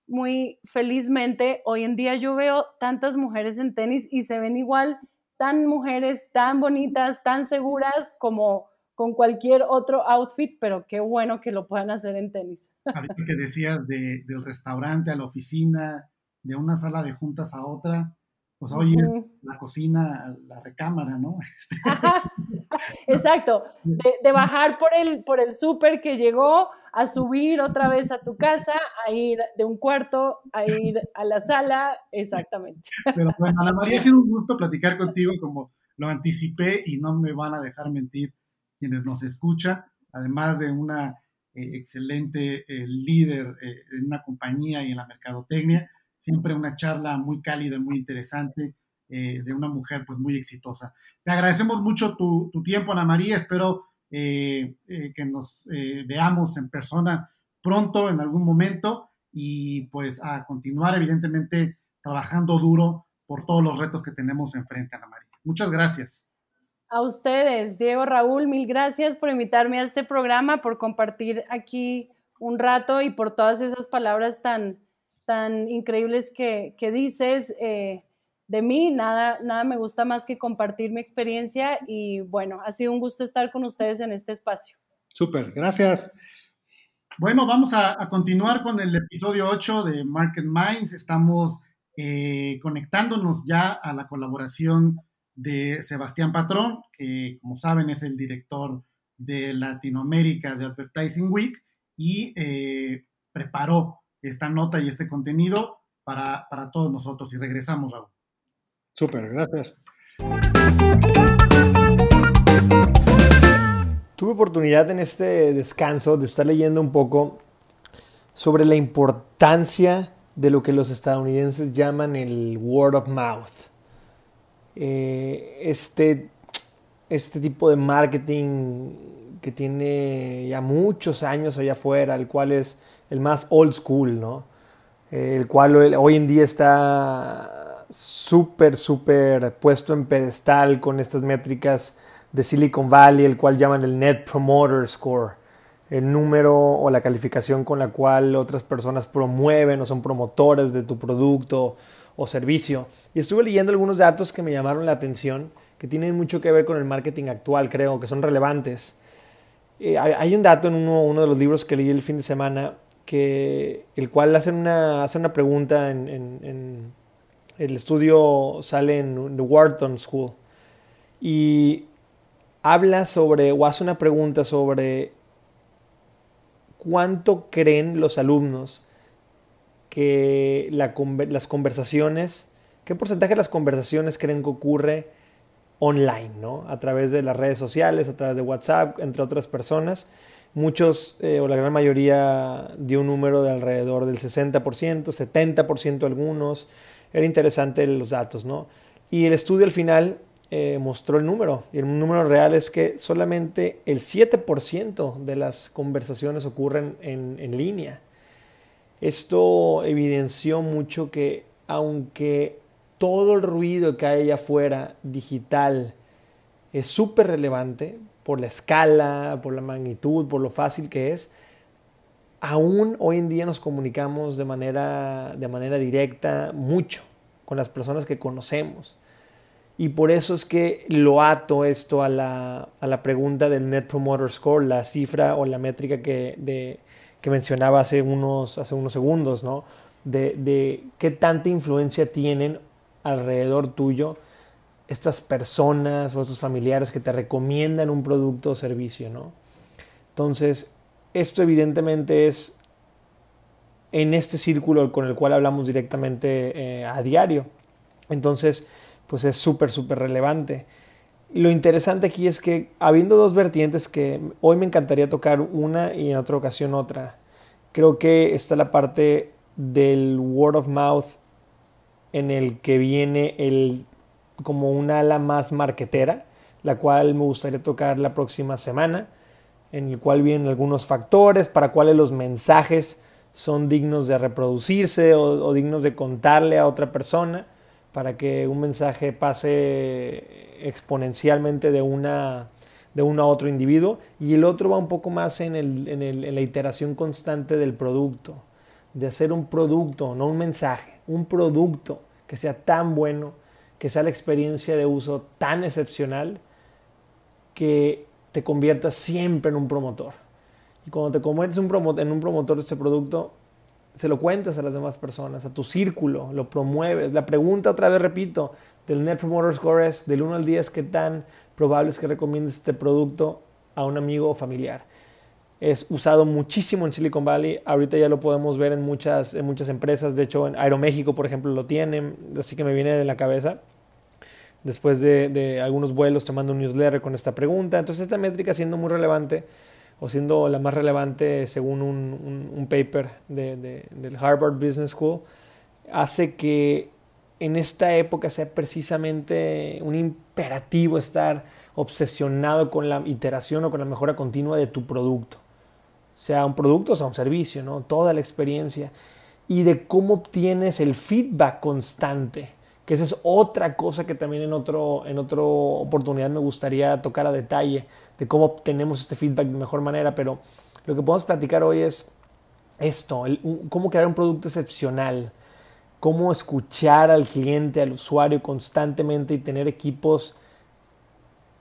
muy felizmente, hoy en día yo veo tantas mujeres en tenis y se ven igual tan mujeres tan bonitas, tan seguras como con cualquier otro outfit, pero qué bueno que lo puedan hacer en tenis. Ahorita que decías de, del restaurante a la oficina, de una sala de juntas a otra, pues hoy la cocina, la recámara, ¿no? Este, Exacto, de, bajar por el, por el súper que llegó, a subir otra vez a tu casa, a ir de un cuarto, a ir a la sala, exactamente. Pero bueno, Ana María, ha sido un gusto platicar contigo, como lo anticipé y no me van a dejar mentir quienes nos escuchan, además de una eh, excelente eh, líder eh, en una compañía y en la mercadotecnia, siempre una charla muy cálida, muy interesante de una mujer pues muy exitosa. Te agradecemos mucho tu, tu tiempo, Ana María, espero que nos veamos en persona pronto, en algún momento, y pues a continuar evidentemente trabajando duro por todos los retos que tenemos enfrente, Ana María. Muchas gracias. A ustedes, Diego, Raúl, mil gracias por invitarme a este programa, por compartir aquí un rato y por todas esas palabras tan, tan increíbles que, dices eh, de mí. Nada, nada me gusta más que compartir mi experiencia y bueno, ha sido un gusto estar con ustedes en este espacio. Súper, gracias. Bueno, vamos a, continuar con el episodio 8 de Market Minds. Estamos eh, conectándonos ya a la colaboración de Sebastián Patrón, que como saben es el director de Latinoamérica de Advertising Week y eh, preparó esta nota y este contenido para, para todos nosotros. Y regresamos, Raúl. Súper, gracias. Tuve oportunidad en este descanso de estar leyendo un poco sobre la importancia de lo que los estadounidenses llaman el word of mouth. Eh, este, este tipo de marketing que tiene ya muchos años allá afuera, el cual es el más old school, ¿no? el cual hoy en día está súper, súper puesto en pedestal con estas métricas de Silicon Valley, el cual llaman el Net Promoter Score, el número o la calificación con la cual otras personas promueven o son promotores de tu producto o servicio. Y estuve leyendo algunos datos que me llamaron la atención, que tienen mucho que ver con el marketing actual, creo, que son relevantes. Eh, hay un dato en uno, de los libros que leí el fin de semana, que, el cual hace una, una pregunta en, en el estudio sale en The Wharton School. Y habla sobre o hace una pregunta sobre cuánto creen los alumnos que las conversaciones, qué porcentaje de las conversaciones creen que ocurre online, ¿no? A través de las redes sociales, a través de WhatsApp, entre otras personas. Muchos, eh, o la gran mayoría, dio un número de alrededor del 60%, 70% algunos. Era interesante los datos, ¿no? Y el estudio al final eh, mostró el número. Y el número real es que solamente el 7% de las conversaciones ocurren en, en línea. Esto evidenció mucho que aunque todo el ruido que hay allá afuera digital es súper relevante por la escala, por la magnitud, por lo fácil que es, aún hoy en día nos comunicamos de manera, de manera directa mucho con las personas que conocemos. Y por eso es que lo ato esto a la, a la pregunta del Net Promoter Score, la cifra o la métrica que, de, que mencionaba hace unos, hace unos segundos, ¿no? De, de, qué tanta influencia tienen alrededor tuyo estas personas o estos familiares que te recomiendan un producto o servicio, ¿no? Entonces, esto evidentemente es en este círculo con el cual hablamos directamente eh, a diario. Entonces, pues es súper, súper relevante. Lo interesante aquí es que habiendo dos vertientes que hoy me encantaría tocar una y en otra ocasión otra, creo que está la parte del word of mouth en el que viene el como una ala más marquetera, la cual me gustaría tocar la próxima semana, en el cual vienen algunos factores para cuáles los mensajes son dignos de reproducirse o dignos de contarle a otra persona para que un mensaje pase exponencialmente de una, de uno a otro individuo y el otro va un poco más en, el, en, el, en la iteración constante del producto, de hacer un producto, no un mensaje, un producto que sea tan bueno, que sea la experiencia de uso tan excepcional que te conviertas siempre en un promotor. Y cuando te conviertes en un promotor de este producto, se lo cuentas a las demás personas, a tu círculo, lo promueves. La pregunta, otra vez repito, del Net Promoter Score es del 1 al 10, ¿qué tan probable es que recomiendes este producto a un amigo o familiar? Es usado muchísimo en Silicon Valley, ahorita ya lo podemos ver en muchas, en muchas empresas, de hecho en Aeroméxico, por ejemplo, lo tienen, así que me viene de la cabeza. Después de, de algunos vuelos te mando un newsletter con esta pregunta, entonces esta métrica siendo muy relevante o siendo la más relevante según un, paper de, del Harvard Business School, hace que en esta época sea precisamente un imperativo estar obsesionado con la iteración o con la mejora continua de tu producto. Sea un producto sea un servicio, ¿no? Toda la experiencia. Y de cómo obtienes el feedback constante que esa es otra cosa que también en, otro, en otra oportunidad me gustaría tocar a detalle, de cómo obtenemos este feedback de mejor manera, pero lo que podemos platicar hoy es esto, cómo crear un producto excepcional, cómo escuchar al cliente, al usuario constantemente y tener equipos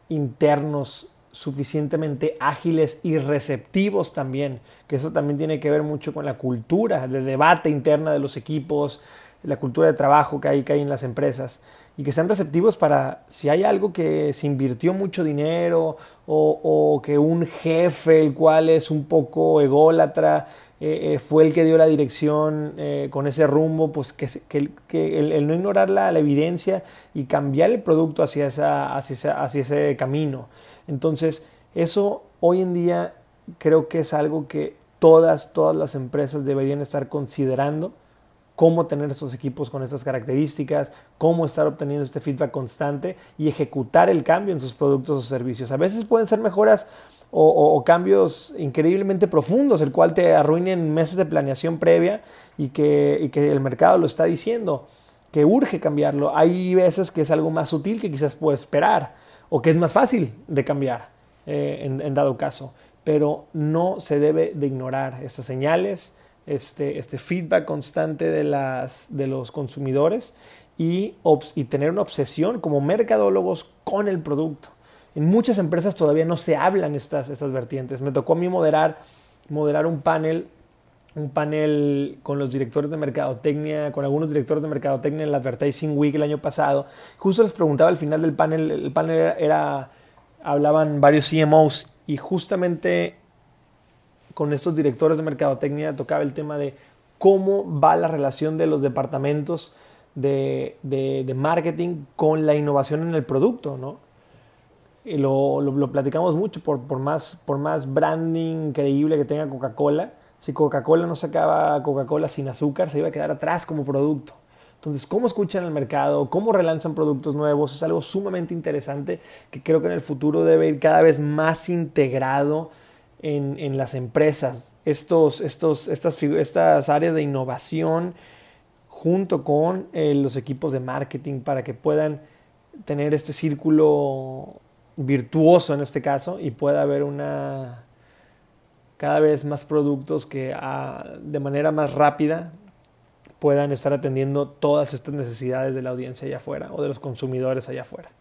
internos suficientemente ágiles y receptivos también, que eso también tiene que ver mucho con la cultura, el debate interna de los equipos, la cultura de trabajo que hay, que hay en las empresas. y que sean receptivos para si hay algo que se invirtió mucho dinero o, que un jefe, el cual es un poco ególatra, eh, eh, fue el que dio la dirección eh, con ese rumbo, pues que, el, no ignorar la, evidencia y cambiar el producto hacia, esa, hacia ese camino. Entonces, eso hoy en día creo que es algo que todas, todas las empresas deberían estar considerando cómo tener esos equipos con estas características, cómo estar obteniendo este feedback constante y ejecutar el cambio en sus productos o servicios. A veces pueden ser mejoras o, cambios increíblemente profundos, el cual te arruinen meses de planeación previa y que, el mercado lo está diciendo, que urge cambiarlo. Hay veces que es algo más sutil que quizás puede esperar o que es más fácil de cambiar eh, en dado caso, pero no se debe de ignorar estas señales este, este feedback constante de, las, de los consumidores y, y tener una obsesión como mercadólogos con el producto. En muchas empresas todavía no se hablan estas, estas vertientes. Me tocó a mí moderar, moderar un panel un panel con los directores de mercadotecnia, con algunos directores de mercadotecnia en la Advertising Week el año pasado. Justo les preguntaba al final del panel, el panel era hablaban varios CMOs y justamente con estos directores de mercadotecnia tocaba el tema de cómo va la relación de los departamentos de, marketing con la innovación en el producto, ¿no? Y lo, lo, platicamos mucho por, por, más, por más branding increíble que tenga Coca-Cola. Si Coca-Cola no sacaba Coca-Cola sin azúcar, se iba a quedar atrás como producto. Entonces, cómo escuchan el mercado, cómo relanzan productos nuevos, es algo sumamente interesante que creo que en el futuro debe ir cada vez más integrado en, las empresas, estos, estos, estas, estas áreas de innovación junto con eh, los equipos de marketing para que puedan tener este círculo virtuoso en este caso y pueda haber una cada vez más productos que ah, de manera más rápida puedan estar atendiendo todas estas necesidades de la audiencia allá afuera o de los consumidores allá afuera.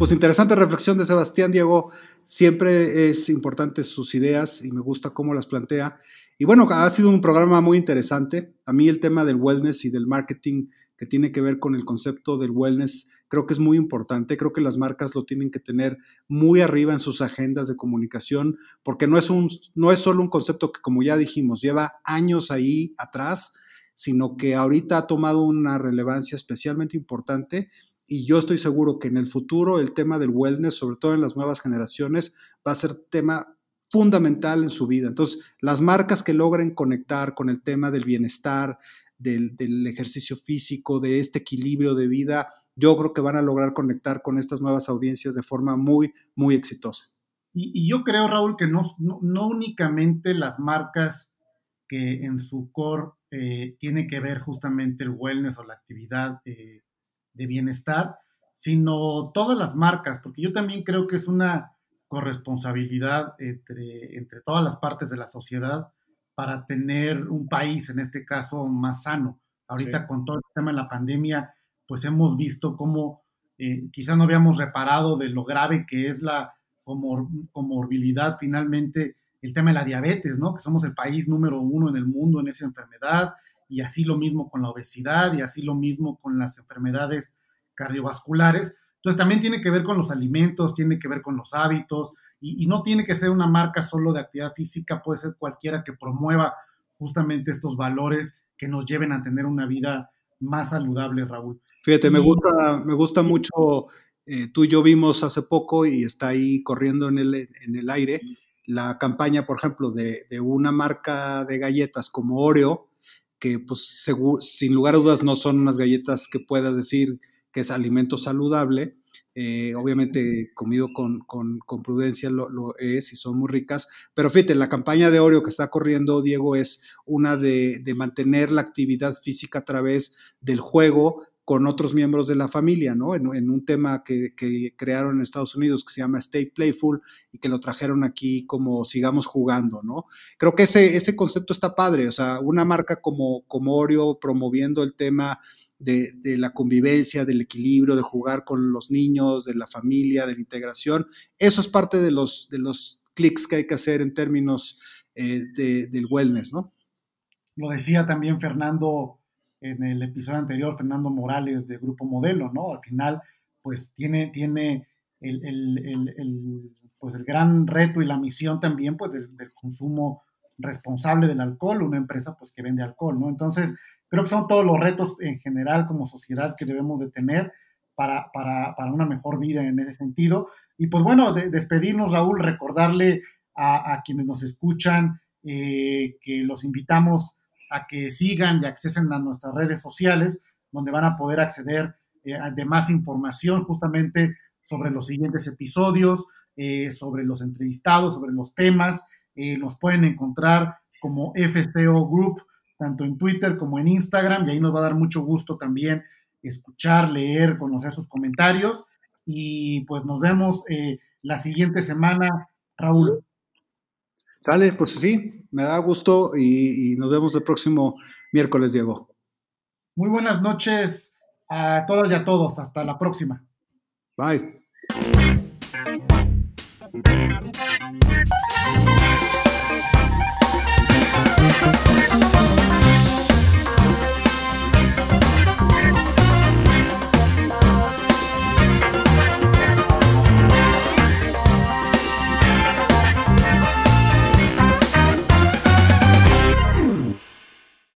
Pues interesante reflexión de Sebastián Diego. Siempre es importante sus ideas y me gusta cómo las plantea. Y bueno, ha sido un programa muy interesante. A mí el tema del wellness y del marketing que tiene que ver con el concepto del wellness creo que es muy importante. Creo que las marcas lo tienen que tener muy arriba en sus agendas de comunicación porque no es, un, no es solo un concepto que, como ya dijimos, lleva años ahí atrás, sino que ahorita ha tomado una relevancia especialmente importante y yo estoy seguro que en el futuro el tema del wellness, sobre todo en las nuevas generaciones, va a ser tema fundamental en su vida. Entonces, las marcas que logren conectar con el tema del bienestar, del, ejercicio físico, de este equilibrio de vida, yo creo que van a lograr conectar con estas nuevas audiencias de forma muy, muy exitosa. Y, yo creo, Raúl, que no, no, únicamente las marcas que en su core eh, tiene que ver justamente el wellness o la actividad eh, de bienestar, sino todas las marcas, porque yo también creo que es una corresponsabilidad entre, entre todas las partes de la sociedad para tener un país, en este caso, más sano. Ahorita con todo el tema de la pandemia, pues hemos visto cómo eh, quizá no habíamos reparado de lo grave que es la comorbilidad finalmente, el tema de la diabetes, ¿no? Que somos el país número uno en el mundo en esa enfermedad, y así lo mismo con la obesidad y así lo mismo con las enfermedades cardiovasculares. Entonces también tiene que ver con los alimentos, tiene que ver con los hábitos y, no tiene que ser una marca solo de actividad física, puede ser cualquiera que promueva justamente estos valores que nos lleven a tener una vida más saludable, Raúl. Fíjate, me gusta, me gusta mucho, eh, tú y yo vimos hace poco y está ahí corriendo en el, en el aire la campaña, por ejemplo, de, de una marca de galletas como Oreo, que pues sin lugar a dudas no son unas galletas que puedas decir que es alimento saludable. Eh, obviamente comido con, prudencia lo, es y son muy ricas. Pero fíjate, la campaña de Oreo que está corriendo, Diego, es una de, de mantener la actividad física a través del juego, con otros miembros de la familia, ¿no? En, un tema que, crearon en Estados Unidos que se llama Stay Playful y que lo trajeron aquí como sigamos jugando, ¿no? Creo que ese, ese concepto está padre, o sea, una marca como, como Oreo promoviendo el tema de, la convivencia, del equilibrio, de jugar con los niños, de la familia, de la integración, eso es parte de los, de los clics que hay que hacer en términos eh, del wellness, ¿no? Lo decía también Fernando en el episodio anterior Fernando Morales de Grupo Modelo, ¿no? Al final, pues tiene, tiene el, pues el gran reto y la misión también, pues del, consumo responsable del alcohol, una empresa pues que vende alcohol, ¿no? Entonces, creo que son todos los retos en general como sociedad que debemos de tener para, para, para una mejor vida en ese sentido. Y pues bueno, despedirnos, Raúl, recordarle a, quienes nos escuchan eh, que los invitamos a que sigan y accesen a nuestras redes sociales, donde van a poder acceder eh, de más información justamente sobre los siguientes episodios, eh, sobre los entrevistados, sobre los temas. nos pueden encontrar como FCO Group, tanto en Twitter como en Instagram, y ahí nos va a dar mucho gusto también escuchar, leer, conocer sus comentarios. Y pues nos vemos la siguiente semana, Raúl. Sale, pues sí, me da gusto y, nos vemos el próximo miércoles, Diego. Muy buenas noches a todas y a todos. Hasta la próxima. Bye.